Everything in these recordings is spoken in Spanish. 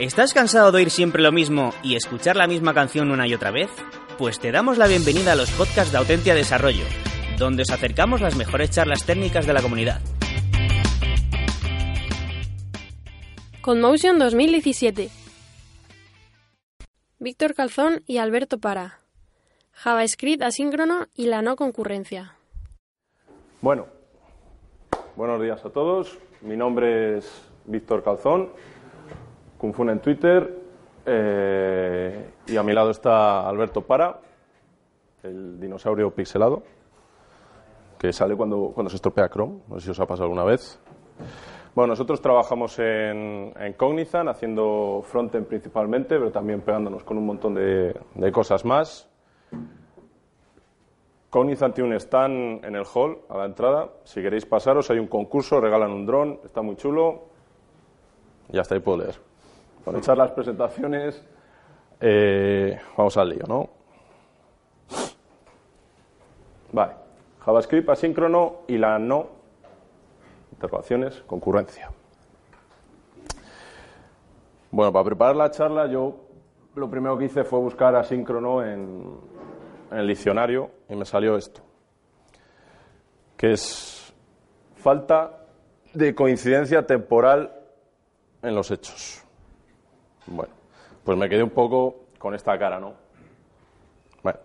¿Estás cansado de oír siempre lo mismo y escuchar la misma canción una y otra vez? Pues te damos la bienvenida a los podcasts de Autentia Desarrollo, donde os acercamos las mejores charlas técnicas de la comunidad. Conmotion 2017. Víctor Calzón y Alberto Para. JavaScript asíncrono y la no concurrencia. Bueno, buenos días a todos. Mi nombre es Víctor Calzón, Kung Fu en Twitter, eh, y a mi lado está Alberto Para, el dinosaurio pixelado, que sale cuando, cuando se estropea Chrome. No sé si os ha pasado alguna vez. Bueno, nosotros trabajamos en, en Cognizant haciendo frontend principalmente, pero también pegándonos con un montón de, de cosas más. Cognizant tiene un stand en el hall a la entrada. Si queréis pasaros, hay un concurso, regalan un dron, está muy chulo. Y hasta ahí puedo leer. Con echar las presentaciones, eh, vamos al lío, ¿no? Vale. JavaScript asíncrono y la no interrogaciones, concurrencia. Bueno, para preparar la charla yo lo primero que hice fue buscar asíncrono en, en el diccionario y me salió esto, que es falta de coincidencia temporal en los hechos. Bueno, pues me quedé un poco con esta cara, ¿no? Bueno.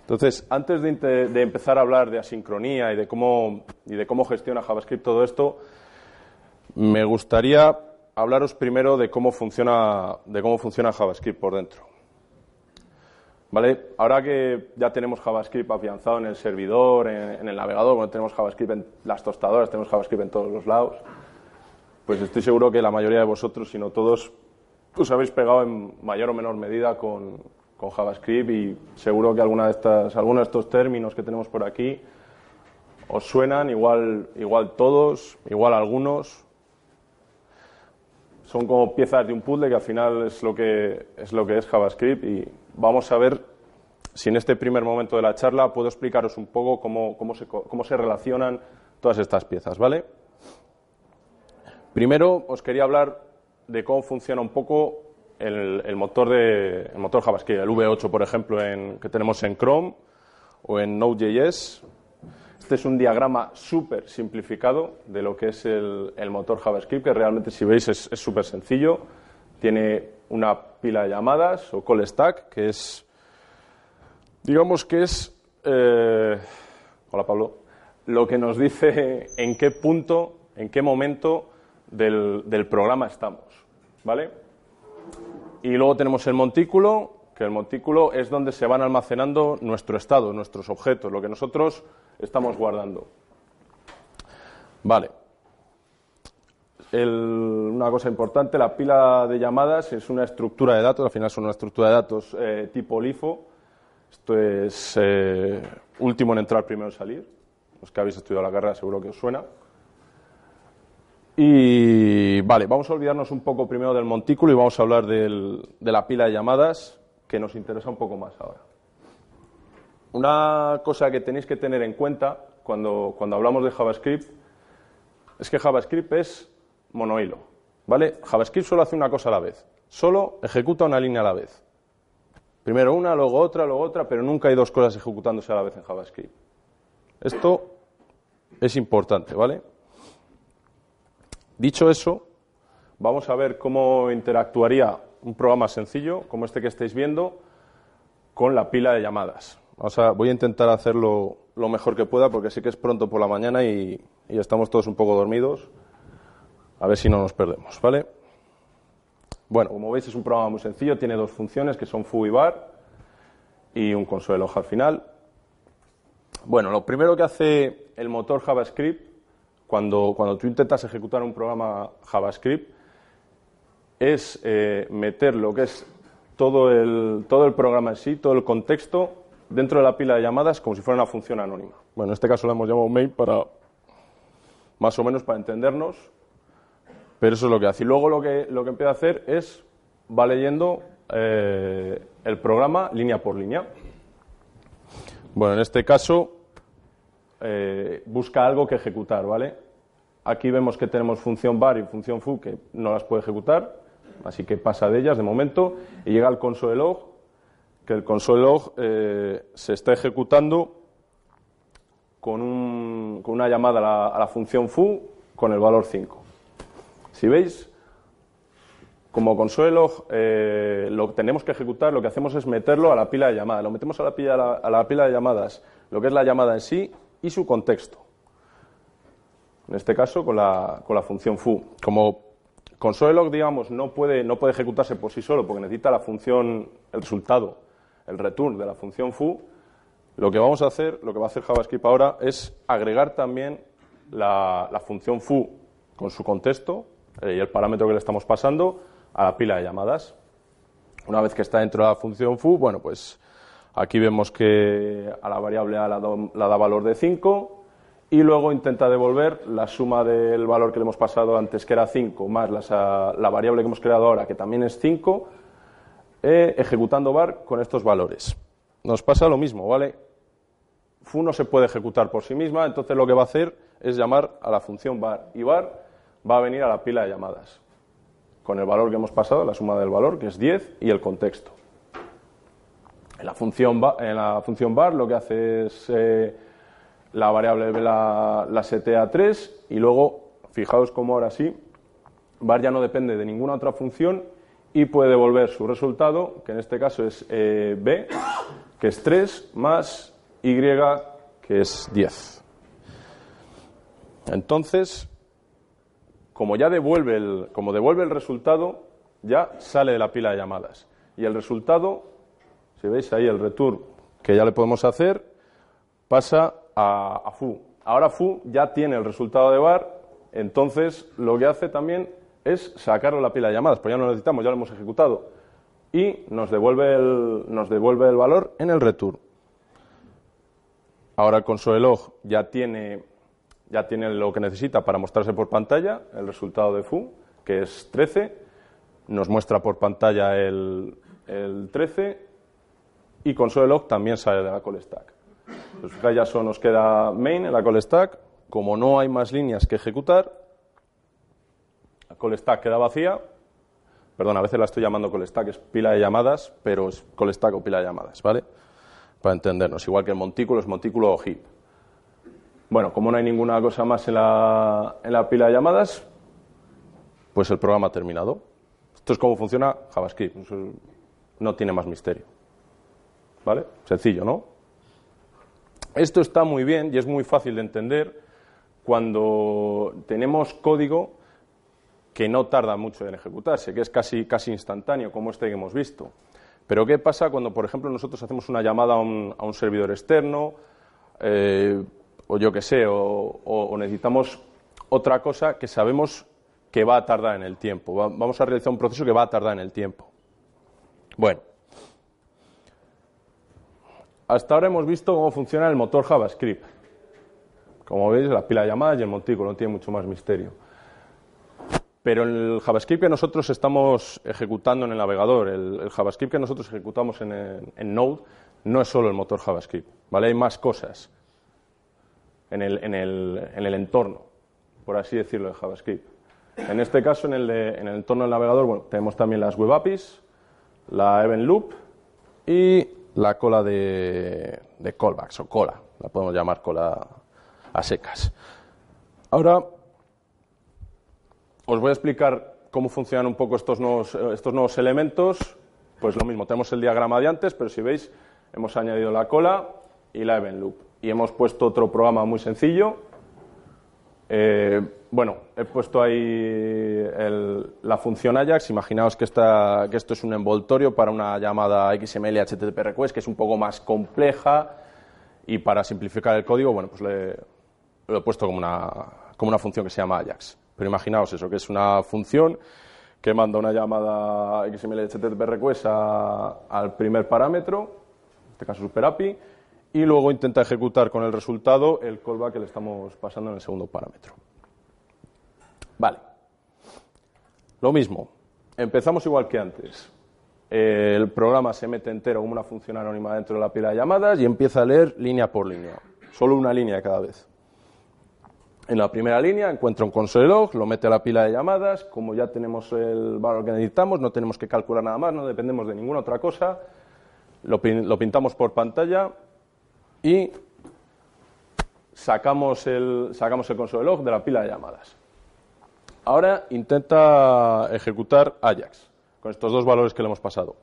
Entonces, antes de, empezar a hablar de asincronía y de cómo y de cómo gestiona JavaScript todo esto, me gustaría hablaros primero de cómo funciona de cómo funciona JavaScript por dentro. ¿Vale? Ahora que ya tenemos JavaScript afianzado en el servidor, en, en el navegador, bueno, tenemos JavaScript en las tostadoras, tenemos JavaScript en todos los lados, pues estoy seguro que la mayoría de vosotros, si no todos, os habéis pegado en mayor o menor medida con, con JavaScript y seguro que alguna de estas, algunos de estos términos que tenemos por aquí os suenan, igual, igual todos, igual algunos. Son como piezas de un puzzle que al final es lo que es, lo que es JavaScript y vamos a ver si en este primer momento de la charla puedo explicaros un poco cómo, cómo, se, cómo se relacionan todas estas piezas, ¿vale? Primero os quería hablar de cómo funciona un poco el, motor de JavaScript, el V8 por ejemplo en- que tenemos en Chrome o en Node.js. Este es un diagrama súper simplificado de lo que es el, motor JavaScript, que realmente si veis es es súper sencillo. Tiene una pila de llamadas o call stack, que es, digamos que es, eh, hola Pablo, lo que nos dice en qué punto, en qué momento del, del programa estamos, ¿vale? Y luego tenemos el montículo, que el montículo es donde se van almacenando nuestro estado, nuestros objetos, lo que nosotros estamos guardando. Vale. El- una cosa importante, la pila de llamadas es una estructura de datos, al final son una estructura de datos eh, tipo LIFO. Esto es eh, último en entrar, primero en salir. Los que habéis estudiado la carrera seguro que os suena. Y vale, vamos a olvidarnos un poco primero del montículo y vamos a hablar de la pila de llamadas que nos interesa un poco más ahora. Una cosa que tenéis que tener en cuenta cuando, cuando hablamos de JavaScript es que JavaScript es monohilo. ¿Vale? JavaScript solo hace una cosa a la vez. Solo ejecuta una línea a la vez. Primero una, luego otra, luego otra, pero nunca hay dos cosas ejecutándose a la vez en JavaScript. Esto es importante, ¿vale? Dicho eso, vamos a ver cómo interactuaría un programa sencillo, como este que estáis viendo, con la pila de llamadas. Voy a intentar hacerlo lo mejor que pueda porque sé que es pronto por la mañana y, y estamos todos un poco dormidos. A ver si no nos perdemos, ¿vale? Bueno, como veis es un programa muy sencillo, tiene dos funciones que son foo y bar y un console log al final. Bueno, lo primero que hace el motor JavaScript cuando, cuando tú intentas ejecutar un programa JavaScript es eh, meter lo que es todo el, todo el programa en sí, todo el contexto, dentro de la pila de llamadas como si fuera una función anónima. Bueno, en este caso la hemos llamado main para, más o menos para entendernos, pero eso es lo que hace. Y luego lo que, lo que empieza a hacer es, va leyendo eh, el programa línea por línea. Bueno, en este caso eh, busca algo que ejecutar, ¿vale? Aquí vemos que tenemos función var y función foo que no las puede ejecutar. así que pasa de ellas de momento y llega al console log, que el console log eh, se está ejecutando con, un- con una llamada a la, función foo con el valor 5. Si veis, como console log eh, lo tenemos que ejecutar, lo que hacemos es meterlo a la pila de llamadas. Lo metemos a la pila, a la- a la pila de llamadas, lo que es la llamada en sí y su contexto. En este caso, con la, con la función foo. Como console.log, digamos, no puede, no puede ejecutarse por sí solo porque necesita la función, el resultado, el return de la función foo, lo que vamos a hacer, lo que va a hacer JavaScript ahora es agregar también la, la función foo con su contexto eh, y el parámetro que le estamos pasando a la pila de llamadas. Una vez que está dentro de la función foo, bueno, pues aquí vemos que a la variable A la, do- la da valor de 5 y luego intenta devolver la suma del valor que le hemos pasado antes, que era 5, más ah, la variable que hemos creado ahora, que también es 5, eh, ejecutando var con estos valores. Nos pasa lo mismo, ¿vale? foo no se puede ejecutar por sí misma, entonces lo que va a hacer es llamar a la función var y var va a venir a la pila de llamadas con el valor que hemos pasado, la suma del valor, que es 10, y el contexto. En la función, var lo que hace es eh, la variable la, la setea a 3 y luego, fijaos cómo ahora sí, var ya no depende de ninguna otra función y puede devolver su resultado, que en este caso es eh, b, que es 3, más y, que es 10. Entonces, como ya devuelve el, como devuelve el resultado, ya sale de la pila de llamadas. Y el resultado, si veis ahí el return que ya le podemos hacer, pasa a, a foo. Ahora foo ya tiene el resultado de var, entonces lo que hace también es sacarlo la pila de llamadas, pues ya no lo necesitamos, ya lo hemos ejecutado. Y nos devuelve el, valor en el return. Ahora el console log ya tiene, ya tiene lo que necesita para mostrarse por pantalla, el resultado de foo, que es 13. Nos muestra por pantalla el, el 13 y console log también sale de la call stack. Pues fijáis, ya solo nos queda main en la call stack. Como no hay más líneas que ejecutar, la call stack queda vacía. Perdón, a veces la estoy llamando call stack, es pila de llamadas, pero es call stack o pila de llamadas, ¿vale? Para entendernos, igual que el montículo es montículo o heap. Bueno, como no hay ninguna cosa más en la, en la pila de llamadas, pues el programa ha terminado. Esto es cómo funciona JavaScript. No tiene más misterio. ¿Vale? Sencillo, ¿no? Esto está muy bien y es muy fácil de entender cuando tenemos código que no tarda mucho en ejecutarse, que es casi, casi instantáneo, como este que hemos visto. Pero ¿qué pasa cuando, por ejemplo, nosotros hacemos una llamada a un, a un servidor externo, eh, o yo qué sé, o, necesitamos otra cosa que sabemos que va a tardar en el tiempo? Va- vamos a realizar un proceso que va a tardar en el tiempo. Bueno, hasta ahora hemos visto cómo funciona el motor JavaScript. Como veis, la pila de llamadas y el montículo, no tiene mucho más misterio. Pero el JavaScript que nosotros estamos ejecutando en el navegador, el, JavaScript que nosotros ejecutamos en, Node, no es solo el motor JavaScript, ¿vale? Hay más cosas en el, en el- en entorno, por así decirlo, de JavaScript. En este caso, en el, de- en el entorno del navegador, bueno, tenemos también las web APIs, la event loop y la cola de, callbacks o cola, la podemos llamar cola a secas. Ahora os voy a explicar cómo funcionan un poco estos nuevos, eh, estos nuevos elementos. Pues lo mismo, tenemos el diagrama de antes, pero si veis, hemos añadido la cola y la event loop. Y hemos puesto otro programa muy sencillo. Eh, bueno, he puesto ahí la función Ajax. Imaginaos que, que esto es un envoltorio para una llamada XML HTTP request, que es un poco más compleja. Y para simplificar el código, bueno, pues le, lo he puesto como una, como una función que se llama Ajax. Pero imaginaos eso, que es una función que manda una llamada XML HTTP request a- al primer parámetro, en este caso Super API, y luego intenta ejecutar con el resultado el callback que le estamos pasando en el segundo parámetro. Vale. Lo mismo. Empezamos igual que antes. El programa se mete entero como una función anónima dentro de la pila de llamadas y empieza a leer línea por línea. Solo una línea cada vez. En la primera línea encuentra un console log, lo mete a la pila de llamadas, como ya tenemos el valor que necesitamos, no tenemos que calcular nada más, no dependemos de ninguna otra cosa, lo, pintamos por pantalla y sacamos el, sacamos el console log de la pila de llamadas. Ahora intenta ejecutar Ajax con estos dos valores que le hemos pasado.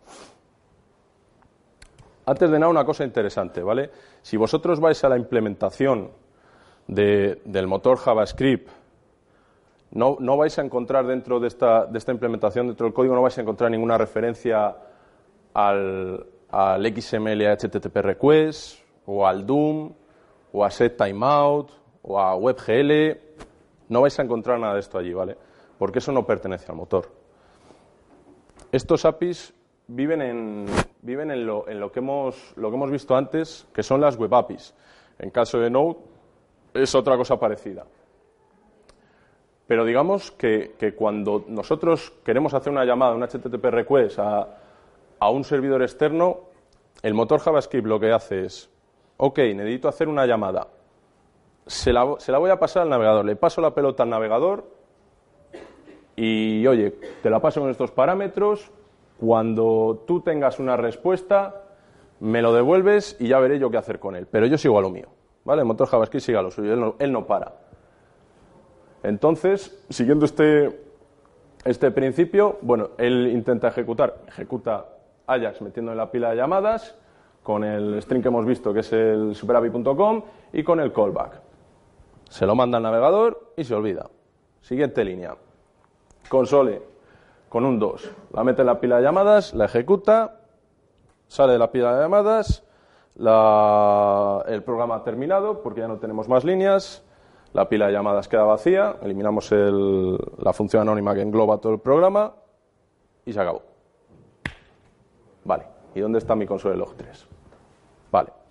Antes de nada, una cosa interesante, ¿vale? Si vosotros vais a la implementación del motor JavaScript, no, no, vais a encontrar dentro de esta, de esta, implementación, dentro del código, no vais a encontrar ninguna referencia al, al XML HTTP request, o al Doom, o a set timeout, o a WebGL. No vais a encontrar nada de esto allí, ¿vale? Porque eso no pertenece al motor. Estos APIs viven en, viven en, lo, en lo, que hemos, lo que hemos visto antes, que son las web APIs. En caso de Node, es otra cosa parecida. Pero digamos que, cuando nosotros queremos hacer una llamada, un HTTP request a, a, un servidor externo, el motor JavaScript lo que hace es, ok, necesito hacer una llamada, se la, se la voy a pasar al navegador, le paso la pelota al navegador y, oye, te la paso con estos parámetros, cuando tú tengas una respuesta, me lo devuelves y ya veré yo qué hacer con él. Pero yo sigo a lo mío. ¿Vale? El motor JavaScript sigue a lo suyo, él no, para. Entonces, siguiendo este, este principio, bueno, él intenta ejecutar, ejecuta Ajax metiendo en la pila de llamadas con el string que hemos visto, que es el superapi.com, y con el callback. Se lo manda al navegador y se olvida. Siguiente línea. Console con un 2. La mete en la pila de llamadas, la ejecuta, sale de la pila de llamadas, el programa ha terminado porque ya no tenemos más líneas, la pila de llamadas queda vacía, eliminamos la función anónima que engloba todo el programa y se acabó. Vale, ¿y dónde está mi console log 3? Vale.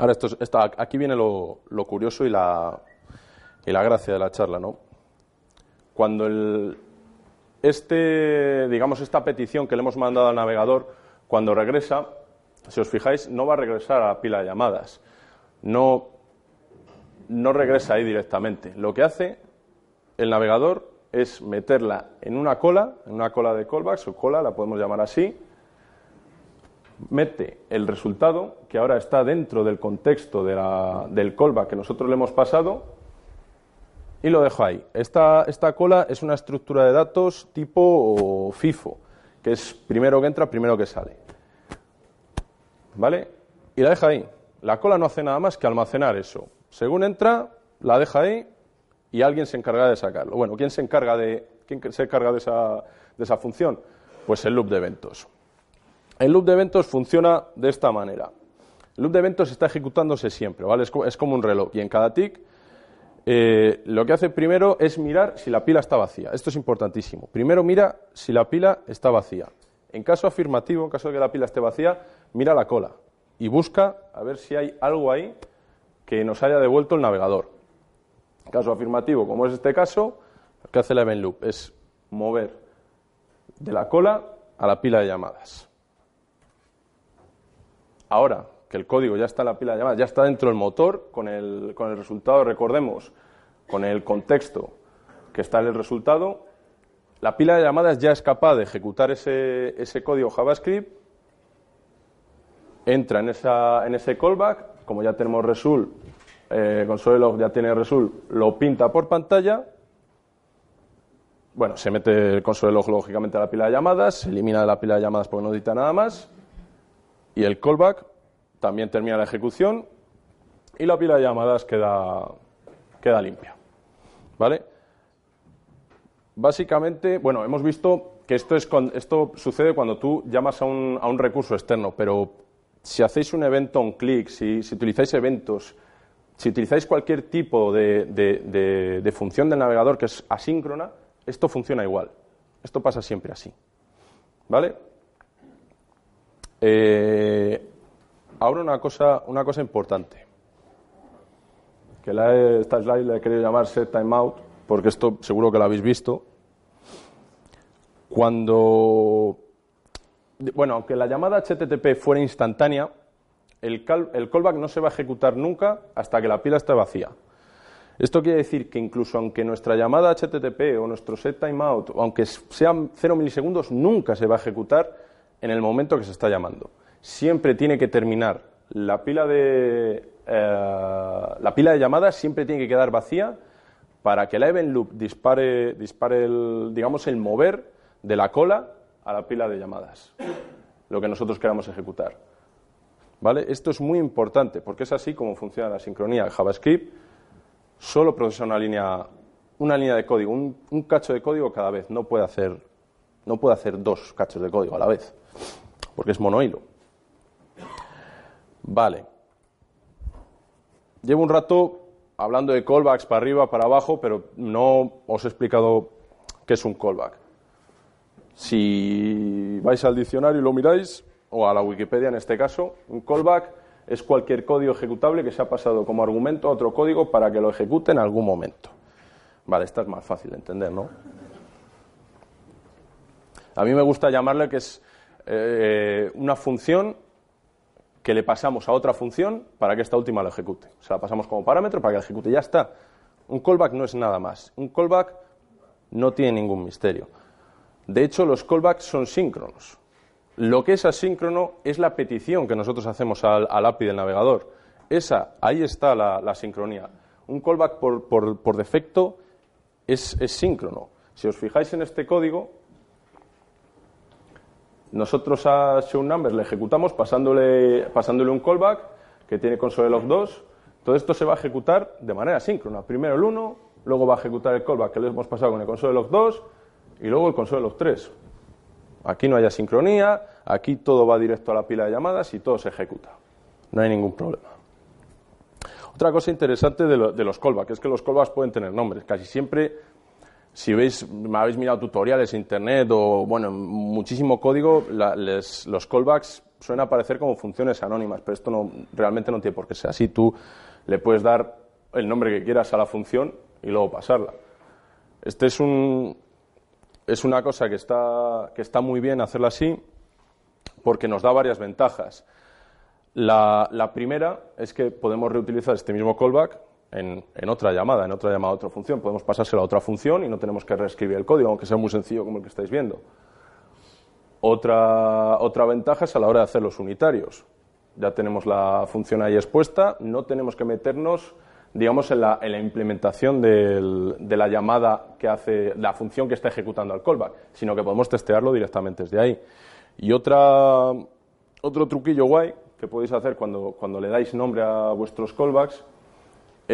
Ahora, esto, aquí viene lo, curioso y la, y la gracia de la charla, ¿no? Cuando el, este, digamos, esta petición que le hemos mandado al navegador, cuando regresa, si os fijáis, no va a regresar a la pila de llamadas. No, no regresa ahí directamente. Lo que hace el navegador es meterla en una cola, en una cola de callbacks o cola, la podemos llamar así, mete el resultado, que ahora está dentro del contexto del callback que nosotros le hemos pasado, y lo dejo ahí. Esta, esta cola es una estructura de datos tipo FIFO, que es primero que entra, primero que sale. ¿Vale? Y la deja ahí. La cola no hace nada más que almacenar eso. Según entra, la deja ahí y alguien se encarga de sacarlo. Bueno, ¿quién se encarga de, quién se encarga de, esa, de esa función? Pues el loop de eventos. El loop de eventos funciona de esta manera. El loop de eventos está ejecutándose siempre, ¿vale? Es como un reloj y en cada tick eh, lo que hace primero es mirar si la pila está vacía. Esto es importantísimo. Primero mira si la pila está vacía. En caso afirmativo, en caso de que la pila esté vacía, mira la cola y busca a ver si hay algo ahí que nos haya devuelto el navegador. En caso afirmativo, como es este caso, lo que hace la event loop es mover de la cola a la pila de llamadas. Ahora, que el código ya está en la pila de llamadas, ya está dentro del motor, con el, con el resultado, recordemos, con el contexto que está en el resultado, la pila de llamadas ya es capaz de ejecutar ese, ese código JavaScript, entra en, esa, en ese callback, como ya tenemos result, eh, console ya tiene result, lo pinta por pantalla, bueno, se mete el console log lógicamente a la pila de llamadas, se elimina de la pila de llamadas porque no edita nada más, y el callback también termina la ejecución y la pila de llamadas queda, queda limpia. ¿Vale? Básicamente, bueno, hemos visto que esto, es esto sucede cuando tú llamas a un, a un recurso externo, pero si hacéis un evento on click, si, si utilizáis eventos, si utilizáis cualquier tipo de, de, de, función del navegador que es asíncrona, esto funciona igual. Esto pasa siempre así. ¿Vale? Eh, Ahora una cosa, una cosa importante, que la esta slide la he querido llamar set timeout, porque esto seguro que lo habéis visto. Cuando, bueno, aunque la llamada HTTP fuera instantánea, el, el callback no se va a ejecutar nunca hasta que la pila esté vacía. Esto quiere decir que incluso aunque nuestra llamada HTTP o nuestro set timeout, aunque sean 0 milisegundos, nunca se va a ejecutar en el momento que se está llamando. Siempre tiene que terminar la pila de, eh, la pila de llamadas, siempre tiene que quedar vacía para que la event loop dispare, dispare el, digamos, el mover de la cola a la pila de llamadas, lo que nosotros queramos ejecutar. ¿Vale? Esto es muy importante porque es así como funciona la sincronía. El JavaScript solo procesa una línea, una línea de código, un, cacho de código cada vez. No puede, hacer, no puede hacer dos cachos de código a la vez porque es monohilo. Vale. Llevo un rato hablando de callbacks para arriba, para abajo, pero no os he explicado qué es un callback. Si vais al diccionario y lo miráis, o a la Wikipedia en este caso, un callback es cualquier código ejecutable que se ha pasado como argumento a otro código para que lo ejecute en algún momento. Vale, esta es más fácil de entender, ¿no? A mí me gusta llamarle que es eh, una función que le pasamos a otra función para que esta última lo ejecute. O sea, la pasamos como parámetro para que la ejecute. Ya está. Un callback no es nada más. Un callback no tiene ningún misterio. De hecho, los callbacks son síncronos. Lo que es asíncrono es la petición que nosotros hacemos al, API del navegador. Esa, ahí está la, sincronía. Un callback por, defecto es, síncrono. Si os fijáis en este código, nosotros a ShowNumber le ejecutamos pasándole, pasándole un callback que tiene console log 2. Todo esto se va a ejecutar de manera síncrona. Primero el 1, luego va a ejecutar el callback que le hemos pasado con el console log 2 y luego el console log 3. Aquí no hay asincronía, aquí todo va directo a la pila de llamadas y todo se ejecuta. No hay ningún problema. Otra cosa interesante de, de los callbacks es que los callbacks pueden tener nombres. Casi siempre, si veis, me habéis mirado tutoriales internet o, bueno, muchísimo código, los callbacks suelen aparecer como funciones anónimas, pero esto no, realmente no tiene por qué ser así. Tú le puedes dar el nombre que quieras a la función y luego pasarla. Este es un, es una cosa que está, que está muy bien hacerla así porque nos da varias ventajas. La, primera es que podemos reutilizar este mismo callback en, otra llamada, en otra llamada a otra función. Podemos pasárselo a otra función y no tenemos que reescribir el código, aunque sea muy sencillo como el que estáis viendo. Otra, otra ventaja es a la hora de hacer los unitarios. Ya tenemos la función ahí expuesta, no tenemos que meternos digamos, en la, en la implementación de la llamada que hace, la función que está ejecutando el callback, sino que podemos testearlo directamente desde ahí. Y otra, otro truquillo guay que podéis hacer cuando, cuando le dais nombre a vuestros callbacks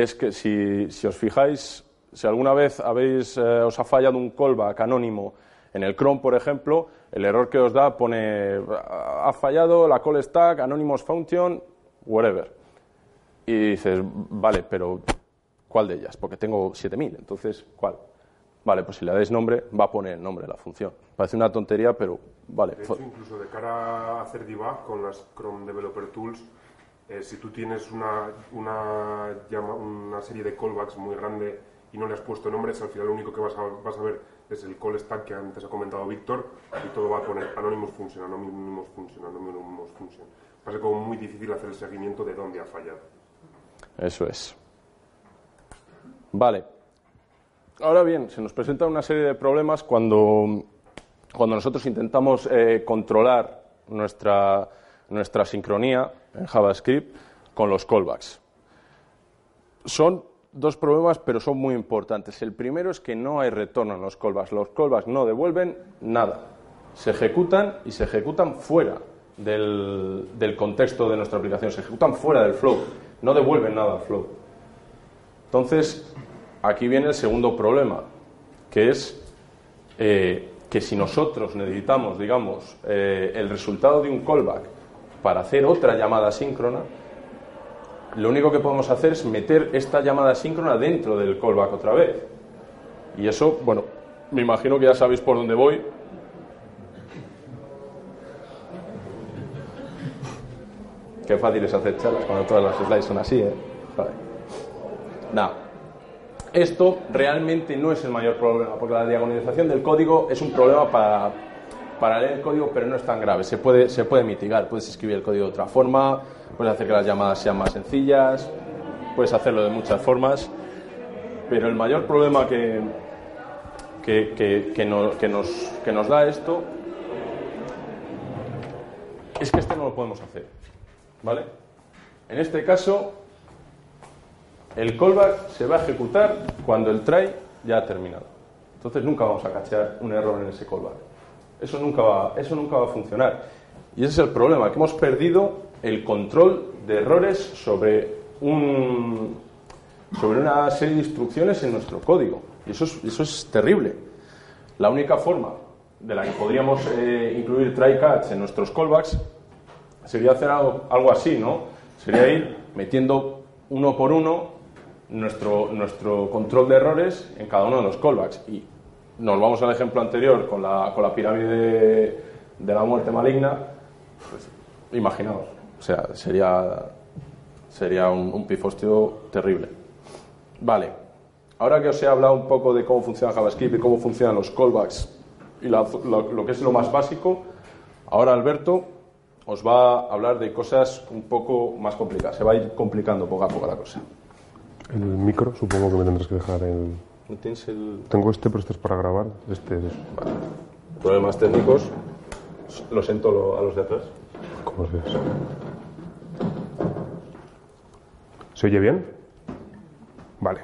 es que si, si os fijáis, si alguna vez habéis, eh, os ha fallado un callback anónimo en el Chrome, por ejemplo, el error que os da pone ha fallado la call stack, anonymous function, whatever y dices, vale, pero ¿cuál de ellas? Porque tengo 7.000, entonces, ¿cuál? Vale, pues si le dais nombre, va a poner el nombre de la función. Parece una tontería, pero vale. De hecho, incluso de cara a hacer debug con las Chrome Developer Tools, eh, si tú tienes una, una, una serie de callbacks muy grande y no le has puesto nombres, al final lo único que vas a, vas a ver es el call stack que antes ha comentado Víctor y todo va a poner Anonymous Function, Anonymous Function, Anonymous Function. Va a ser como muy difícil hacer el seguimiento de dónde ha fallado. Eso es. Vale. Ahora bien, se nos presenta una serie de problemas cuando, cuando nosotros intentamos eh, controlar nuestra, nuestra sincronía en JavaScript con los callbacks. Son dos problemas, pero son muy importantes. El primero es que no hay retorno en los callbacks. Los callbacks no devuelven nada. Se ejecutan y se ejecutan fuera del, contexto de nuestra aplicación, se ejecutan fuera del flow no devuelven nada al flow. Entonces, aquí viene el segundo problema, que es eh, que si nosotros necesitamos, digamos, eh, el resultado de un callback para hacer otra llamada síncrona, lo único que podemos hacer es meter esta llamada síncrona dentro del callback otra vez. Y eso, bueno, me imagino que ya sabéis por dónde voy, Qué fácil es hacer charlas cuando todas las slides son así, ¿eh? Nada. Esto realmente no es el mayor problema, porque la diagonalización del código es un problema para, para leer el código, pero no es tan grave. Se puede, se puede mitigar. Puedes escribir el código de otra forma, puedes hacer que las llamadas sean más sencillas, puedes hacerlo de muchas formas. Pero el mayor problema que, que, que, que no- que nos, que nos da esto es que este no lo podemos hacer. ¿Vale? En este caso, el callback se va a ejecutar cuando el try ya ha terminado. Entonces nunca vamos a cachar un error en ese callback. Eso nunca va, eso nunca va a funcionar. Y ese es el problema, que hemos perdido el control de errores sobre un sobre una serie de instrucciones en nuestro código. Y eso es, eso es terrible. La única forma de la que podríamos eh, incluir try catch en nuestros callbacks sería hacer algo, así, ¿no? Sería ir metiendo uno por uno nuestro, nuestro control de errores en cada uno de los callbacks. Nos vamos al ejemplo anterior con la, con la pirámide de, la muerte maligna. Pues, imaginaos, o sea, sería, sería un, un pifostio terrible. Vale, ahora que os he hablado un poco de cómo funciona JavaScript y cómo funcionan los callbacks y lo que es lo más básico, ahora Alberto os va a hablar de cosas un poco más complicadas. Se va a ir complicando poco a poco la cosa. El micro, supongo que me tendrás que dejar el... ¿No tienes el... Tengo este, pero este es para grabar. Este es... problemas técnicos? Lo siento lo- a los de atrás. ¿Cómo se hace? ¿Se oye bien? Vale.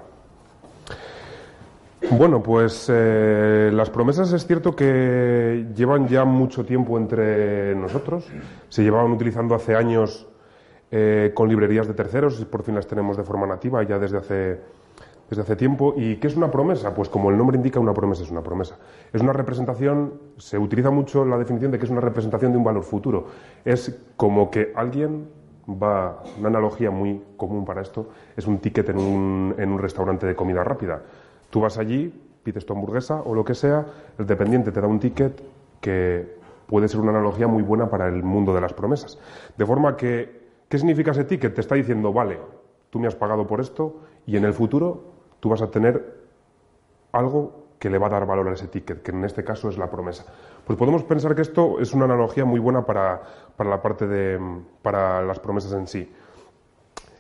Bueno, pues eh, las promesas es cierto que llevan ya mucho tiempo entre nosotros. Se llevaban utilizando hace años eh, con librerías de terceros y por fin las tenemos de forma nativa ya desde hace, desde hace tiempo. ¿Y qué es una promesa? Pues como el nombre indica, una promesa es una promesa. Es una representación, se utiliza mucho la definición de que es una representación de un valor futuro. Es como que alguien va, una analogía muy común para esto, es un ticket en un, en un restaurante de comida rápida. Tú vas allí, pides tu hamburguesa o lo que sea, el dependiente te da un ticket que puede ser una analogía muy buena para el mundo de las promesas. De forma que, ¿qué significa ese ticket? Te está diciendo, vale, tú me has pagado por esto y en el futuro tú vas a tener algo que le va a dar valor a ese ticket, que en este caso es la promesa. Pues podemos pensar que esto es una analogía muy buena para, para la parte de para las promesas en sí.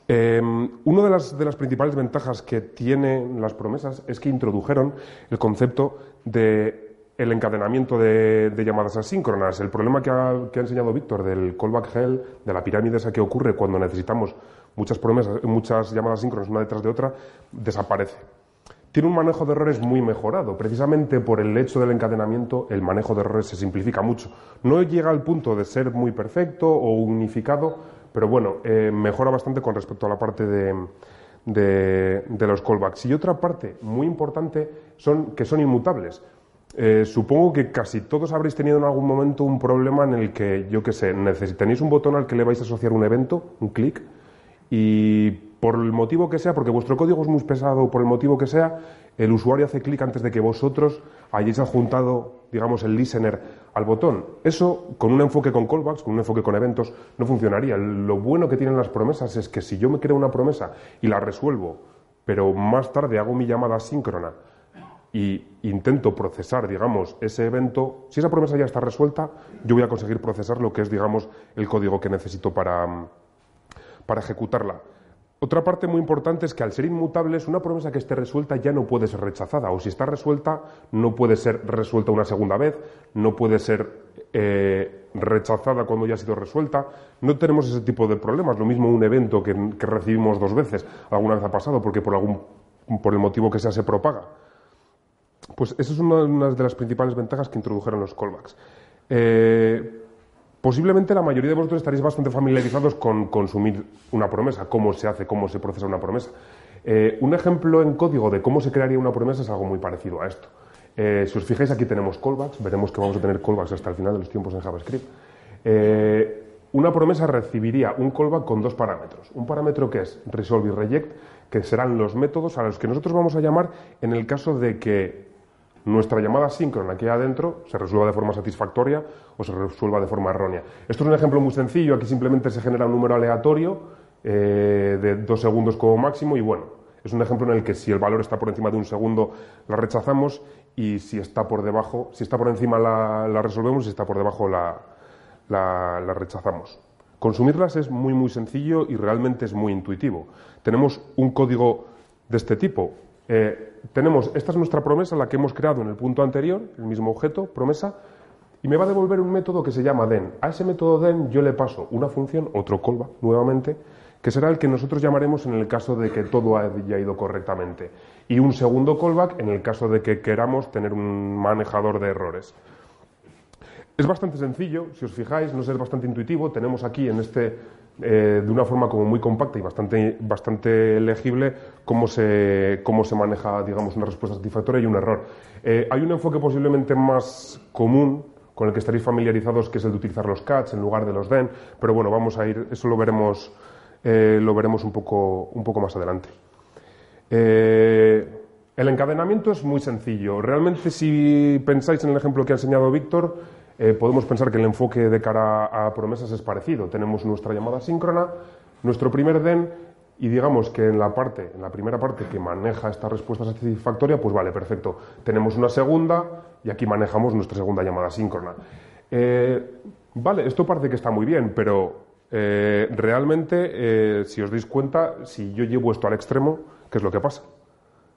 Eh, una de las, de las principales ventajas que tienen las promesas es que introdujeron el concepto de el encadenamiento de, de llamadas asíncronas. El problema que ha, que ha enseñado Víctor del callback hell, de la pirámide esa que ocurre cuando necesitamos muchas promesas, muchas llamadas asíncronas una detrás de otra, desaparece. Tiene un manejo de errores muy mejorado. Precisamente por el hecho del encadenamiento, el manejo de errores se simplifica mucho. No llega al punto de ser muy perfecto o unificado, pero bueno, eh, mejora bastante con respecto a la parte de, de, los callbacks. Y otra parte muy importante son que son inmutables. Eh, supongo que casi todos habréis tenido en algún momento un problema en el que, yo qué sé, tenéis un botón al que le vais a asociar un evento, un clic, y por el motivo que sea, porque vuestro código es muy pesado, por el motivo que sea, el usuario hace clic antes de que vosotros hayáis adjuntado, digamos, el listener al botón. Eso, con un enfoque con callbacks, con un enfoque con eventos, no funcionaría. Lo bueno que tienen las promesas es que si yo me creo una promesa y la resuelvo, pero más tarde hago mi llamada síncrona y intento procesar, digamos, ese evento, si esa promesa ya está resuelta, yo voy a conseguir procesar lo que es, digamos, el código que necesito para, para ejecutarla. Otra parte muy importante es que al ser inmutables, una promesa que esté resuelta ya no puede ser rechazada, o si está resuelta, no puede ser resuelta una segunda vez, no puede ser eh, rechazada cuando ya ha sido resuelta. No tenemos ese tipo de problemas. Lo mismo un evento que, recibimos dos veces, alguna vez ha pasado, porque por, algún, por el motivo que sea se propaga. Pues esa es una, una de las principales ventajas que introdujeron los callbacks. Eh, Posiblemente la mayoría de vosotros estaréis bastante familiarizados con consumir una promesa, cómo se hace, cómo se procesa una promesa. Eh, un ejemplo en código de cómo se crearía una promesa es algo muy parecido a esto. Eh, si os fijáis, aquí tenemos callbacks, veremos que vamos a tener callbacks hasta el final de los tiempos en JavaScript. Eh, una promesa recibiría un callback con dos parámetros. Un parámetro que es resolve y reject, que serán los métodos a los que nosotros vamos a llamar en el caso de que nuestra llamada síncrona que hay adentro se resuelva de forma satisfactoria o se resuelva de forma errónea. Esto es un ejemplo muy sencillo. Aquí simplemente se genera un número aleatorio eh, de dos segundos como máximo y bueno, es un ejemplo en el que si el valor está por encima de un segundo la rechazamos y si está por debajo, si está por encima la, resolvemos y si está por debajo la, la, la rechazamos. Consumirlas es muy muy sencillo y realmente es muy intuitivo. Tenemos un código de este tipo. Eh, tenemos, esta es nuestra promesa, la que hemos creado en el punto anterior, el mismo objeto, promesa, y me va a devolver un método que se llama den. A ese método den yo le paso una función, otro callback nuevamente, que será el que nosotros llamaremos en el caso de que todo haya ido correctamente. Y un segundo callback en el caso de que queramos tener un manejador de errores. Es bastante sencillo, si os fijáis, no es bastante intuitivo. Tenemos aquí en este, eh, de una forma como muy compacta y bastante, bastante legible, cómo se, cómo se maneja, digamos, una respuesta satisfactoria y un error. Eh, hay un enfoque posiblemente más común con el que estaréis familiarizados, que es el de utilizar los CATs en lugar de los DEN, pero bueno, vamos a ir, eso lo veremos, eh, lo veremos un poco, un poco más adelante. el encadenamiento es muy sencillo. Realmente, si pensáis en el ejemplo que ha enseñado Víctor, eh, podemos pensar que el enfoque de cara a promesas es parecido. Tenemos nuestra llamada síncrona, nuestro primer den y digamos que en la parte, en la primera parte que maneja esta respuesta satisfactoria, pues vale, perfecto. Tenemos una segunda y aquí manejamos nuestra segunda llamada síncrona. Eh, vale, esto parece que está muy bien, pero eh, realmente, si os dais cuenta, si yo llevo esto al extremo, ¿qué es lo que pasa?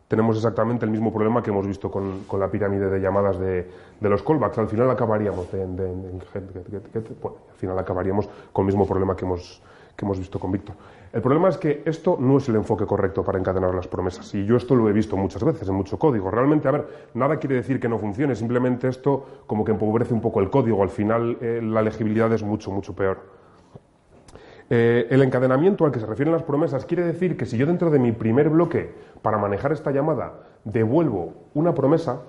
tenemos exactamente el mismo problema que hemos visto con, la pirámide de llamadas de, los callbacks. Al final acabaríamos al final acabaríamos con el mismo problema que hemos, que hemos visto con Víctor. El problema es que esto no es el enfoque correcto para encadenar las promesas. Y yo esto lo he visto muchas veces en mucho código. Realmente, a ver, nada quiere decir que no funcione, simplemente esto como que empobrece un poco el código. Al final eh, la legibilidad es mucho, mucho peor. Eh, el encadenamiento al que se refieren las promesas quiere decir que si yo dentro de mi primer bloque para manejar esta llamada devuelvo una promesa,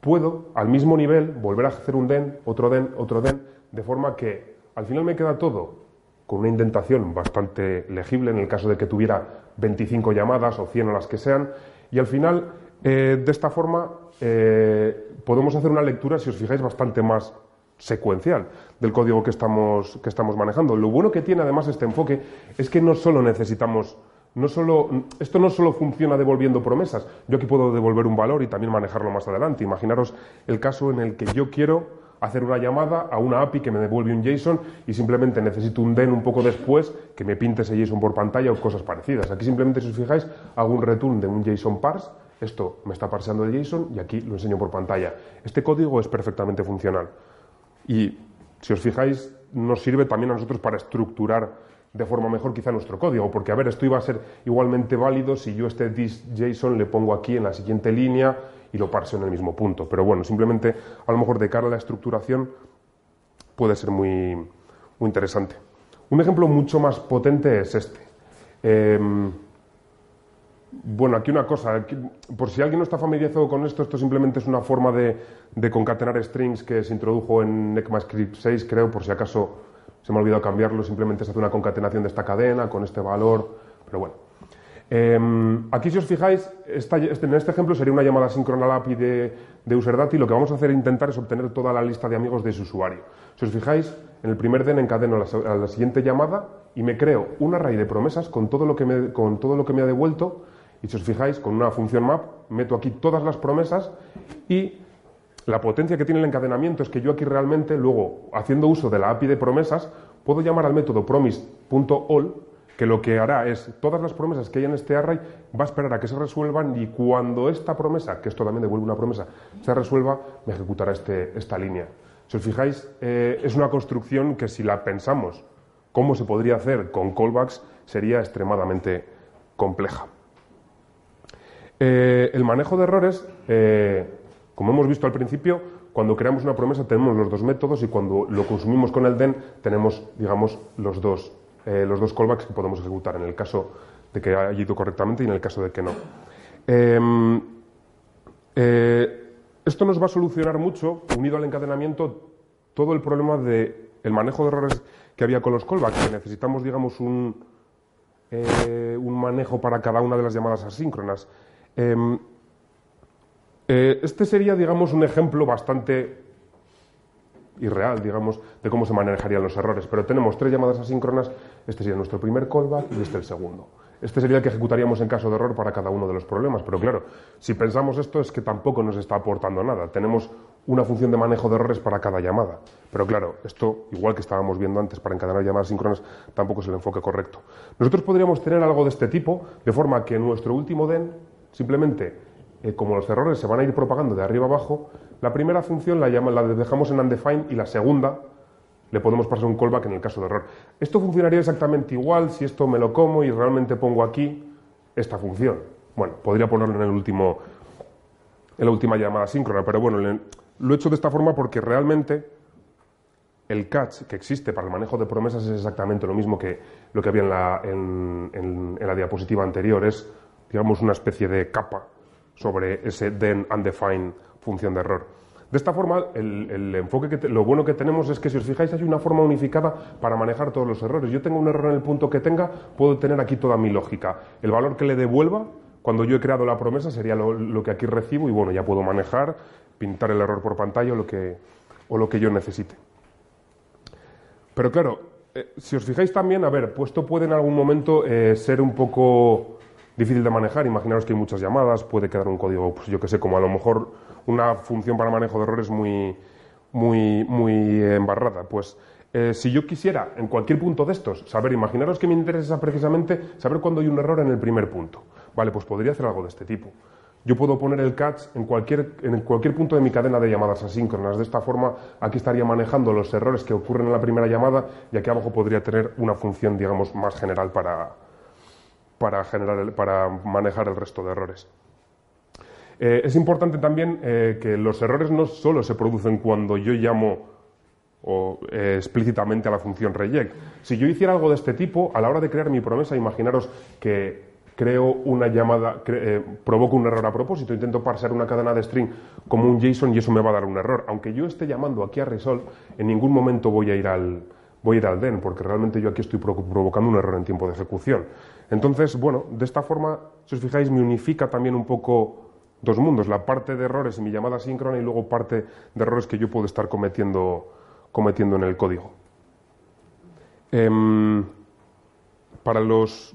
puedo al mismo nivel volver a hacer un den, otro den, otro den, de forma que al final me queda todo con una indentación bastante legible en el caso de que tuviera 25 llamadas o 100 o las que sean, y al final eh, de esta forma eh, podemos hacer una lectura, si os fijáis, bastante más secuencial del código que estamos, que estamos manejando. Lo bueno que tiene además este enfoque es que no solo necesitamos, no solo, esto no solo funciona devolviendo promesas, yo aquí puedo devolver un valor y también manejarlo más adelante. Imaginaros el caso en el que yo quiero hacer una llamada a una API que me devuelve un JSON y simplemente necesito un DEN un poco después que me pinte ese JSON por pantalla o cosas parecidas. Aquí simplemente, si os fijáis, hago un return de un JSON parse, esto me está parseando el JSON y aquí lo enseño por pantalla. Este código es perfectamente funcional. Y si os fijáis, nos sirve también a nosotros para estructurar de forma mejor quizá nuestro código, porque a ver, esto iba a ser igualmente válido si yo este JSON le pongo aquí en la siguiente línea y lo parseo en el mismo punto. Pero bueno, simplemente a lo mejor de cara a la estructuración puede ser muy, muy interesante. Un ejemplo mucho más potente es este. Em, bueno, aquí una cosa, por si alguien no está familiarizado con esto, esto simplemente es una forma de, concatenar strings que se introdujo en ECMAScript 6, creo, por si acaso se me ha olvidado cambiarlo, simplemente se hace una concatenación de esta cadena con este valor, pero bueno. Em, aquí, si os fijáis, este, en este ejemplo sería una llamada síncrona al API de, de UserData y lo que vamos a hacer intentar es obtener toda la lista de amigos de ese usuario. Si os fijáis, en el primer den encadeno a la, siguiente llamada y me creo un array de promesas con todo lo que me, con todo lo que me ha devuelto y si os fijáis, con una función map meto aquí todas las promesas y la potencia que tiene el encadenamiento es que yo aquí realmente, luego, haciendo uso de la API de promesas, puedo llamar al método promise.all, que lo que hará es todas las promesas que hay en este array va a esperar a que se resuelvan y cuando esta promesa, que esto también devuelve una promesa, se resuelva, me ejecutará este, esta línea. Si os fijáis, eh, es una construcción que si la pensamos cómo se podría hacer con callbacks, sería extremadamente compleja. Eh, el manejo de errores, eh, como hemos visto al principio, cuando creamos una promesa tenemos los dos métodos y cuando lo consumimos con el den tenemos, digamos, los dos, eh, los dos callbacks que podemos ejecutar en el caso de que haya ido correctamente y en el caso de que no. Em, esto nos va a solucionar mucho, unido al encadenamiento, todo el problema del el manejo de errores que había con los callbacks, que necesitamos, digamos, un, un manejo para cada una de las llamadas asíncronas. Eh, este sería, digamos, un ejemplo bastante irreal, digamos, de cómo se manejarían los errores. Pero tenemos tres llamadas asíncronas, este sería nuestro primer callback y este el segundo. Este sería el que ejecutaríamos en caso de error para cada uno de los problemas. Pero claro, si pensamos esto es que tampoco nos está aportando nada. Tenemos una función de manejo de errores para cada llamada. Pero claro, esto, igual que estábamos viendo antes para encadenar llamadas síncronas, tampoco es el enfoque correcto. Nosotros podríamos tener algo de este tipo, de forma que nuestro último den Simplemente, eh, como los errores se van a ir propagando de arriba abajo, la primera función la, dejamos en undefined y la segunda le podemos pasar un callback en el caso de error. Esto funcionaría exactamente igual si esto me lo como y realmente pongo aquí esta función. Bueno, podría ponerlo en el último en la última llamada síncrona, pero bueno, lo he hecho de esta forma porque realmente el catch que existe para el manejo de promesas es exactamente lo mismo que lo que había en la, en, la diapositiva anterior. Es, digamos, una especie de capa sobre ese then undefined función de error. De esta forma, el, enfoque que lo bueno que tenemos es que si os fijáis hay una forma unificada para manejar todos los errores. Yo tengo un error en el punto que tenga, puedo tener aquí toda mi lógica. El valor que le devuelva cuando yo he creado la promesa sería lo, que aquí recibo y bueno, ya puedo manejar, pintar el error por pantalla o lo que, o lo que yo necesite. Pero claro, eh, si os fijáis también, a ver, pues esto puede en algún momento eh, ser un poco difícil de manejar. Imaginaros que hay muchas llamadas, puede quedar un código, pues yo que sé, como a lo mejor una función para manejo de errores muy, muy, muy embarrada. Pues eh, si yo quisiera en cualquier punto de estos saber, imaginaros que me interesa precisamente saber cuándo hay un error en el primer punto. Vale, pues podría hacer algo de este tipo. Yo puedo poner el catch en cualquier, en cualquier punto de mi cadena de llamadas asíncronas. De esta forma, aquí estaría manejando los errores que ocurren en la primera llamada y aquí abajo podría tener una función, digamos, más general para, para, generar para manejar el resto de errores. Eh, es importante también eh, que los errores no solo se producen cuando yo llamo o, eh, explícitamente a la función reject. Si yo hiciera algo de este tipo, a la hora de crear mi promesa, imaginaros que creo una llamada, provoco un error a propósito, intento parsar una cadena de string como un JSON y eso me va a dar un error. Aunque yo esté llamando aquí a resolve, en ningún momento voy a ir al, voy a ir al den, porque realmente yo aquí estoy provocando un error en tiempo de ejecución. Entonces, bueno, de esta forma, si os fijáis, me unifica también un poco dos mundos, la parte de errores en mi llamada síncrona y luego parte de errores que yo puedo estar cometiendo, cometiendo en el código. Em, para los,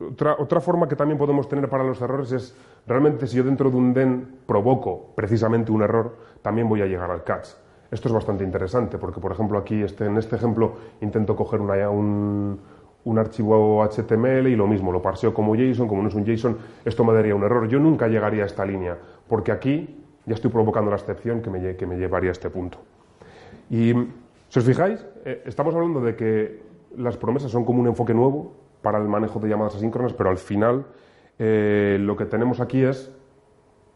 otra, otra, forma que también podemos tener para los errores es, realmente si yo dentro de un den provoco precisamente un error, también voy a llegar al catch. Esto es bastante interesante porque, por ejemplo, aquí este, en este ejemplo intento coger un, un archivo HTML y lo mismo, lo parseo como JSON, como no es un JSON, esto me daría un error. Yo nunca llegaría a esta línea, porque aquí ya estoy provocando la excepción que me, que me llevaría a este punto. Y si os fijáis, eh, estamos hablando de que las promesas son como un enfoque nuevo para el manejo de llamadas asíncronas, pero al final eh, lo que tenemos aquí es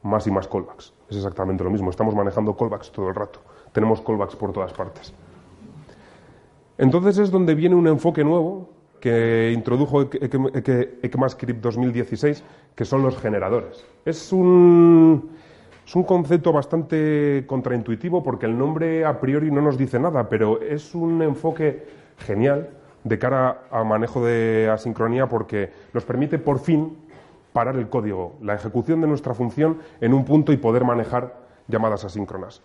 más y más callbacks. Es exactamente lo mismo, estamos manejando callbacks todo el rato. Tenemos callbacks por todas partes. Entonces es donde viene un enfoque nuevo que introdujo ECMAScript 2016, que son los generadores. Es un, es un concepto bastante contraintuitivo porque el nombre a priori no nos dice nada, pero es un enfoque genial de cara a manejo de asincronía porque nos permite por fin parar el código, la ejecución de nuestra función en un punto y poder manejar llamadas asíncronas.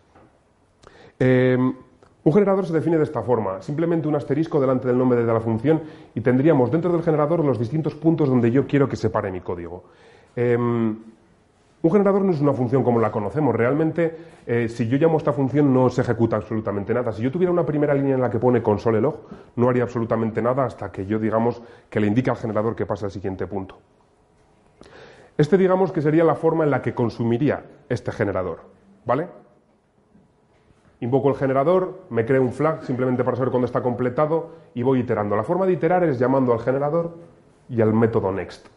Eh, un generador se define de esta forma, simplemente un asterisco delante del nombre de la función y tendríamos dentro del generador los distintos puntos donde yo quiero que se pare mi código. Em, un generador no es una función como la conocemos. Realmente, eh, si yo llamo a esta función, no se ejecuta absolutamente nada. Si yo tuviera una primera línea en la que pone console log, no haría absolutamente nada hasta que yo, digamos, que le indique al generador que pasa al siguiente punto. Este, digamos, que sería la forma en la que consumiría este generador. ¿Vale? Invoco el generador, me creo un flag simplemente para saber cuándo está completado y voy iterando. La forma de iterar es llamando al generador y al método next,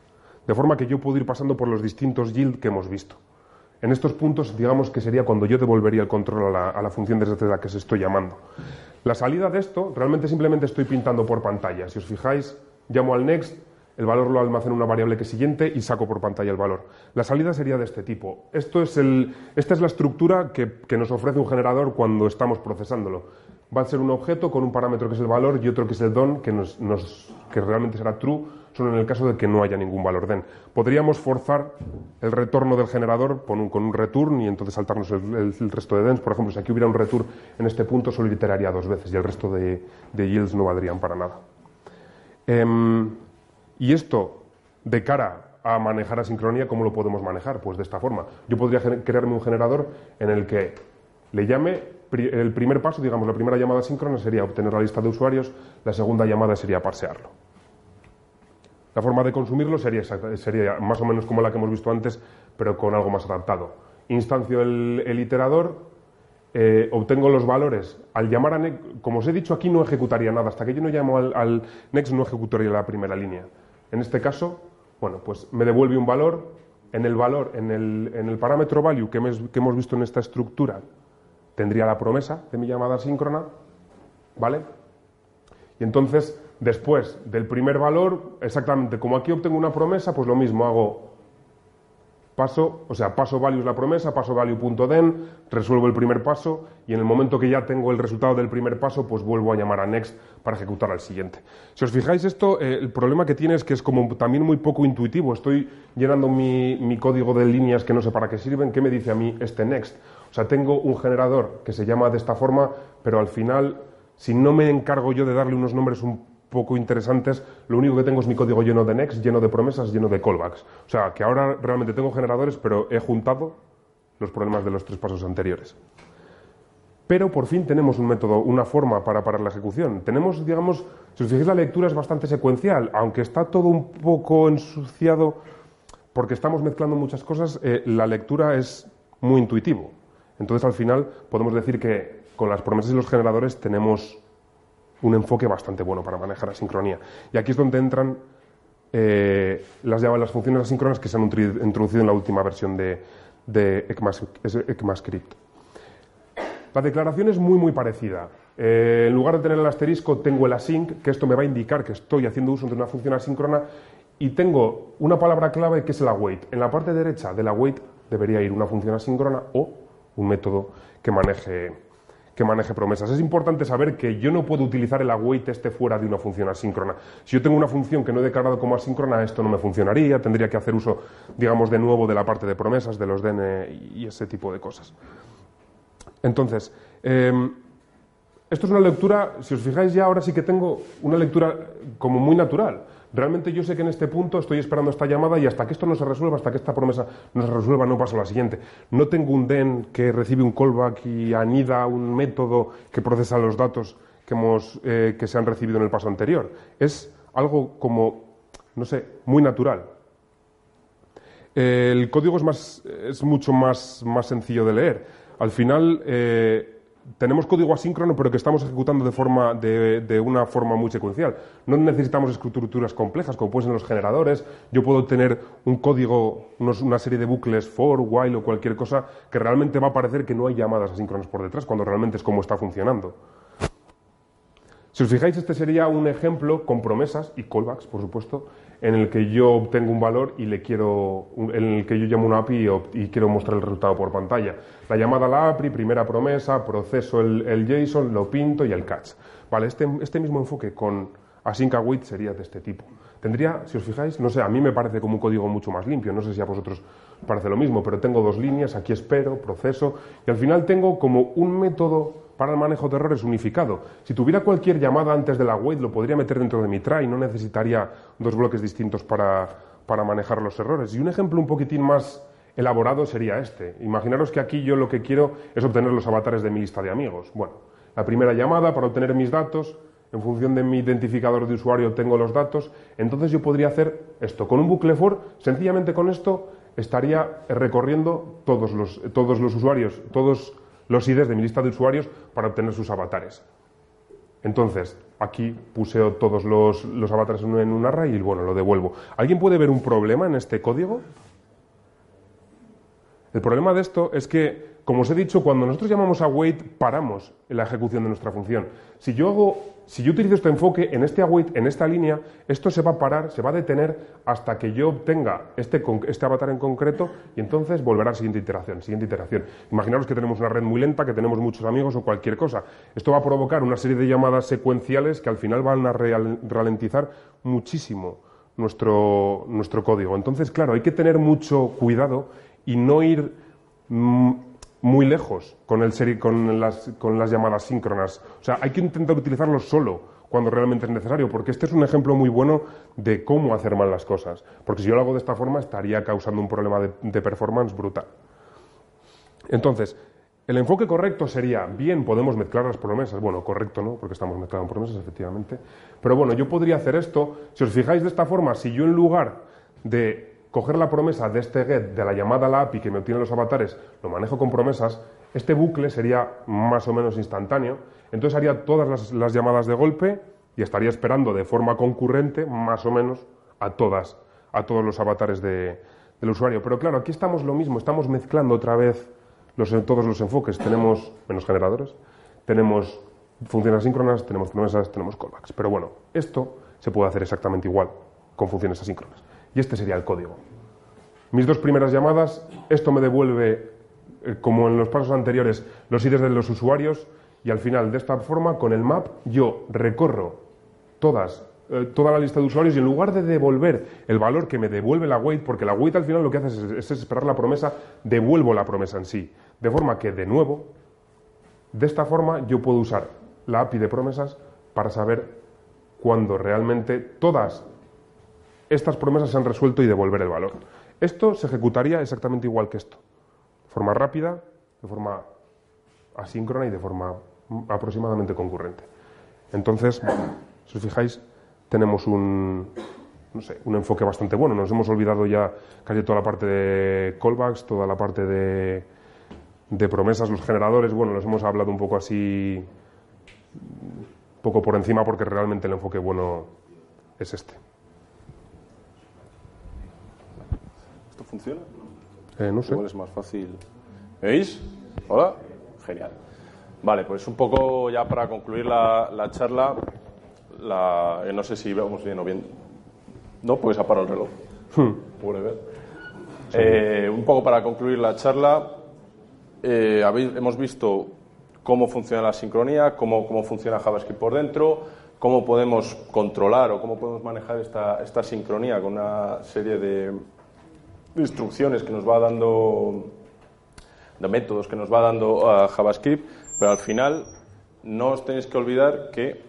de forma que yo puedo ir pasando por los distintos yield que hemos visto. En estos puntos, digamos que sería cuando yo devolvería el control a la, función desde la que se estoy llamando. La salida de esto, realmente simplemente estoy pintando por pantalla. Si os fijáis, llamo al next, el valor lo almaceno en una variable que siguiente y saco por pantalla el valor. La salida sería de este tipo. Esto es el, esta es la estructura que, nos ofrece un generador cuando estamos procesándolo. Va a ser un objeto con un parámetro que es el valor y otro que es el don, que, nos, que realmente será true, solo en el caso de que no haya ningún valor den. Podríamos forzar el retorno del generador con un, con un return y entonces saltarnos el, resto de dens. Por ejemplo, si aquí hubiera un return en este punto, solo iteraría dos veces y el resto de, yields no valdrían para nada. Em, y esto, de cara a manejar asincronía, ¿cómo lo podemos manejar? Pues de esta forma. Yo podría crearme un generador en el que le llame, el primer paso, digamos, la primera llamada asíncrona sería obtener la lista de usuarios, la segunda llamada sería parsearlo. La forma de consumirlo sería, sería más o menos como la que hemos visto antes, pero con algo más adaptado. Instancio el, iterador, eh, obtengo los valores. Al llamar a next, como os he dicho aquí, no ejecutaría nada. Hasta que yo no llamo al, next, no ejecutaría la primera línea. En este caso, bueno, pues me devuelve un valor. En el valor, en el, en el parámetro value que, que hemos visto en esta estructura, tendría la promesa de mi llamada síncrona, ¿vale? Y entonces Después del primer valor, exactamente como aquí obtengo una promesa, pues lo mismo hago paso, o sea, paso value es la promesa, paso value.den, resuelvo el primer paso y en el momento que ya tengo el resultado del primer paso, pues vuelvo a llamar a next para ejecutar al siguiente. Si os fijáis esto, eh, el problema que tiene es que es como también muy poco intuitivo. Estoy llenando mi, mi código de líneas que no sé para qué sirven. ¿Qué me dice a mí este next? O sea, tengo un generador que se llama de esta forma, pero al final, si no me encargo yo de darle unos nombres un poco interesantes, lo único que tengo es mi código lleno de next, lleno de promesas, lleno de callbacks. O sea, que ahora realmente tengo generadores, pero he juntado los problemas de los tres pasos anteriores. Pero por fin tenemos un método, una forma para parar la ejecución. Tenemos, digamos, si os fijáis, la lectura es bastante secuencial, aunque está todo un poco ensuciado porque estamos mezclando muchas cosas, eh, la lectura es muy intuitivo. Entonces, al final, podemos decir que con las promesas y los generadores tenemos un enfoque bastante bueno para manejar la sincronía. Y aquí es donde entran eh, las, las funciones asíncronas que se han introducido en la última versión de, de ECMAScript. La declaración es muy, muy parecida. Eh, en lugar de tener el asterisco, tengo el async, que esto me va a indicar que estoy haciendo uso de una función asíncrona, y tengo una palabra clave que es el await. En la parte derecha del await debería ir una función asíncrona o un método que maneje que maneje promesas. Es importante saber que yo no puedo utilizar el await este fuera de una función asíncrona. Si yo tengo una función que no he declarado como asíncrona, esto no me funcionaría, tendría que hacer uso, digamos, de nuevo de la parte de promesas, de los DN y ese tipo de cosas. Entonces, em, esto es una lectura, si os fijáis ya ahora sí que tengo una lectura como muy natural. Realmente yo sé que en este punto estoy esperando esta llamada y hasta que esto no se resuelva, hasta que esta promesa no se resuelva, no paso a la siguiente. No tengo un DEN que recibe un callback y anida un método que procesa los datos que, hemos, eh, que se han recibido en el paso anterior. Es algo como, no sé, muy natural. el código es, más, es mucho más, más sencillo de leer. Al final, eh, tenemos código asíncrono, pero que estamos ejecutando de, forma, de, una forma muy secuencial. No necesitamos estructuras complejas, como pueden ser los generadores. Yo puedo tener un código, una serie de bucles for, while o cualquier cosa, que realmente va a parecer que no hay llamadas asíncronas por detrás, cuando realmente es como está funcionando. Si os fijáis, este sería un ejemplo con promesas y callbacks, por supuesto, en el que yo obtengo un valor y le quiero, en el que yo llamo una API y, quiero mostrar el resultado por pantalla. La llamada a la API, primera promesa, proceso el, JSON, lo pinto y el catch. Vale, este, este mismo enfoque con async await sería de este tipo. Tendría, si os fijáis, no sé, a mí me parece como un código mucho más limpio, no sé si a vosotros parece lo mismo, pero tengo dos líneas, aquí espero, proceso, y al final tengo como un método para el manejo de errores unificado. Si tuviera cualquier llamada antes de la wait, lo podría meter dentro de mi try, no necesitaría dos bloques distintos para, para manejar los errores. Y un ejemplo un poquitín más elaborado sería este. Imaginaros que aquí yo lo que quiero es obtener los avatares de mi lista de amigos. Bueno, la primera llamada para obtener mis datos, en función de mi identificador de usuario tengo los datos, entonces yo podría hacer esto. Con un bucle for, sencillamente con esto estaría recorriendo todos los, todos los usuarios, todos los IDs de mi lista de usuarios para obtener sus avatares. Entonces, aquí puse todos los, avatares en un array y bueno, lo devuelvo. ¿Alguien puede ver un problema en este código? El problema de esto es que, como os he dicho, cuando nosotros llamamos a wait, paramos la ejecución de nuestra función. Si yo hago si yo utilizo este enfoque en este await, en esta línea, esto se va a parar, se va a detener hasta que yo obtenga este, este avatar en concreto y entonces volverá a la siguiente iteración, siguiente iteración. Imaginaros que tenemos una red muy lenta, que tenemos muchos amigos o cualquier cosa. Esto va a provocar una serie de llamadas secuenciales que al final van a ralentizar muchísimo nuestro, nuestro código. Entonces, claro, hay que tener mucho cuidado y no ir... Muy lejos con, el con, las, con las llamadas síncronas. O sea, hay que intentar utilizarlo solo cuando realmente es necesario, porque este es un ejemplo muy bueno de cómo hacer mal las cosas. Porque si yo lo hago de esta forma, estaría causando un problema de, performance brutal. Entonces, El enfoque correcto sería, bien, podemos mezclar las promesas. Bueno, correcto no, porque estamos mezclando promesas, efectivamente. Pero bueno, yo podría hacer esto. Si os fijáis de esta forma, si yo en lugar de coger la promesa de este get, de la llamada a la API que me obtiene los avatares, lo manejo con promesas, este bucle sería más o menos instantáneo. Entonces haría todas las, las llamadas de golpe y estaría esperando de forma concurrente, más o menos, a todas, a todos los avatares de, del usuario. Pero claro, aquí estamos lo mismo, estamos mezclando otra vez los, todos los enfoques. Tenemos menos generadores, tenemos funciones asíncronas, tenemos promesas, tenemos callbacks. Pero bueno, esto se puede hacer exactamente igual con funciones asíncronas. Y este sería el código. Mis dos primeras llamadas, esto me devuelve, eh, como en los pasos anteriores, los IDs de los usuarios y al final, de esta forma, con el map, yo recorro todas eh, toda la lista de usuarios y en lugar de devolver el valor que me devuelve la wait, porque la wait al final lo que hace es, esperar la promesa, devuelvo la promesa en sí. De forma que, de nuevo, de esta forma yo puedo usar la API de promesas para saber cuándo realmente todas estas promesas se han resuelto y devolver el valor. Esto se ejecutaría exactamente igual que esto. De forma rápida, de forma asíncrona y de forma aproximadamente concurrente. Entonces, si os fijáis, tenemos un, no sé, un enfoque bastante bueno. Nos hemos olvidado ya casi toda la parte de callbacks, toda la parte de, de promesas, los generadores. Bueno, los hemos hablado un poco así, un poco por encima, porque realmente el enfoque bueno es este. Funciona? Eh, no sé. Igual es más fácil. ¿Veis? Hola. Genial. Vale, pues un poco ya para concluir la, la charla, la, eh, no sé si vamos bien o bien. No, pues ha parado el reloj. Eh, un poco para concluir la charla, eh, hemos visto cómo funciona la sincronía, cómo, cómo funciona JavaScript por dentro, cómo podemos controlar o cómo podemos manejar esta, esta sincronía con una serie de instrucciones que nos va dando, de métodos que nos va dando a JavaScript, pero al final no os tenéis que olvidar que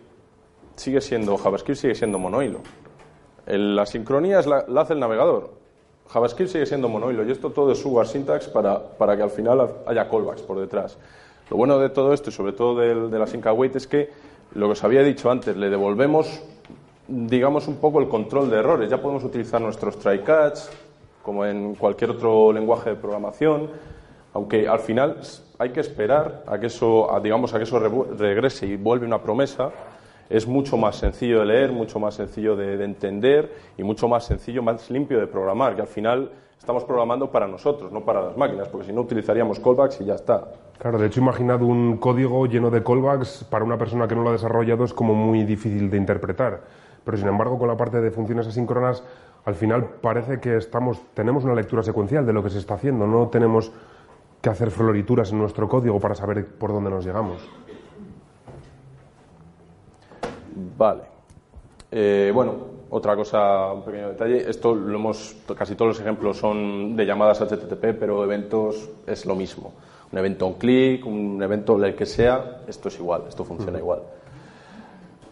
sigue siendo, JavaScript sigue siendo monohilo. la sincronía es la, hace el navegador. JavaScript sigue siendo monohilo y esto todo es sugar syntax para, para, que al final haya callbacks por detrás. Lo bueno de todo esto y sobre todo de, de la sync await es que lo que os había dicho antes, le devolvemos, digamos, un poco el control de errores. Ya podemos utilizar nuestros try catch, como en cualquier otro lenguaje de programación, aunque al final hay que esperar a que eso, digamos, a que eso regrese y vuelve una promesa es mucho más sencillo de leer, mucho más sencillo de, entender y mucho más sencillo, más limpio de programar, que al final estamos programando para nosotros, no para las máquinas, porque si no utilizaríamos callbacks y ya está. Claro, de hecho, imaginad un código lleno de callbacks para una persona que no lo ha desarrollado es como muy difícil de interpretar. Pero sin embargo, con la parte de funciones asíncronas, al final parece que estamos, tenemos una lectura secuencial de lo que se está haciendo, no tenemos que hacer florituras en nuestro código para saber por dónde nos llegamos. Vale. Eh, bueno, otra cosa, un pequeño detalle. Esto lo hemos, casi todos los ejemplos son de llamadas HTTP, pero eventos es lo mismo. Un evento on click, un evento el que sea, esto es igual, esto funciona igual.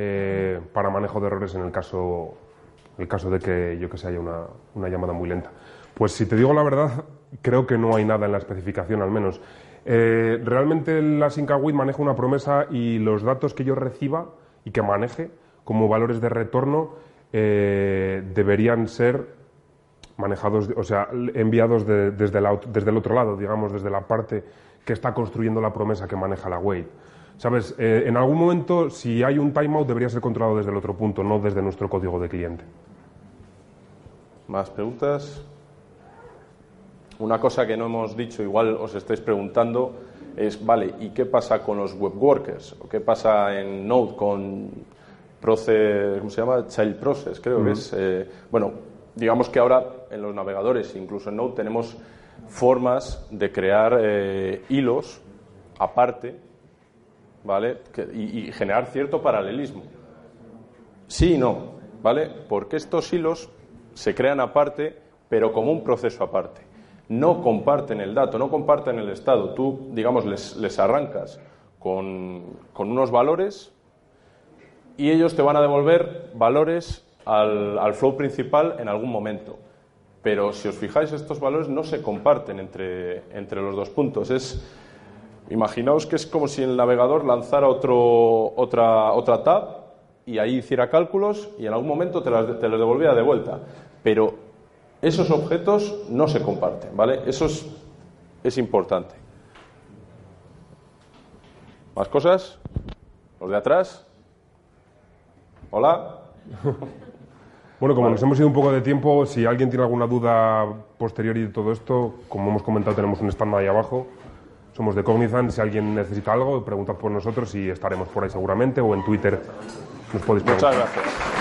eh, para manejo de errores en el caso, el caso de que, yo que sé, haya una, una, llamada muy lenta. Pues si te digo la verdad, creo que no hay nada en la especificación al menos. Eh, realmente el Async Await maneja una promesa y los datos que yo reciba y que maneje como valores de retorno deberían ser manejados, o sea, enviados desde, desde el otro lado, digamos, desde la parte que está construyendo la promesa que maneja la wait. ¿Sabes? Eh, en algún momento, si hay un timeout, debería ser controlado desde el otro punto, no desde nuestro código de cliente. ¿Más preguntas? Una cosa que no hemos dicho, igual os estáis preguntando, es, vale, ¿y qué pasa con los web workers? ¿O qué pasa en Node con Process, ¿cómo se llama? Child Process, creo que es. Eh, bueno, digamos que ahora en los navegadores, incluso en Node, tenemos formas de crear eh, hilos aparte, ¿vale? Y, y generar cierto paralelismo. Sí y no, ¿vale? Porque estos hilos se crean aparte, pero como un proceso aparte. No comparten el dato, no comparten el estado. Tú, digamos, les, les arrancas con, con unos valores y ellos te van a devolver valores al, al flow principal en algún momento. Pero si os fijáis, estos valores no se comparten entre, entre los dos puntos. Es, imaginaos que es como si el navegador lanzara otro, otra, otra tab y ahí hiciera cálculos y en algún momento te las, te las devolviera de vuelta. Pero esos objetos no se comparten, ¿vale? Eso es, es importante. ¿Más cosas? ¿Los de atrás? ¿Hola? Bueno, como nos hemos ido un poco de tiempo, si alguien tiene alguna duda posterior y de todo esto, como hemos comentado, tenemos un stand ahí abajo. Somos de Cognizant. Si alguien necesita algo, preguntad por nosotros y estaremos por ahí seguramente. O en Twitter nos podéis preguntar. Muchas gracias.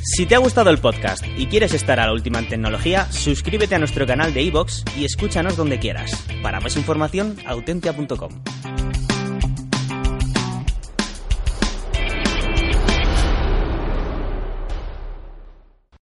Si te ha gustado el podcast y quieres estar a la última en tecnología, suscríbete a nuestro canal de iVoox y escúchanos donde quieras. Para más información, autentia.com.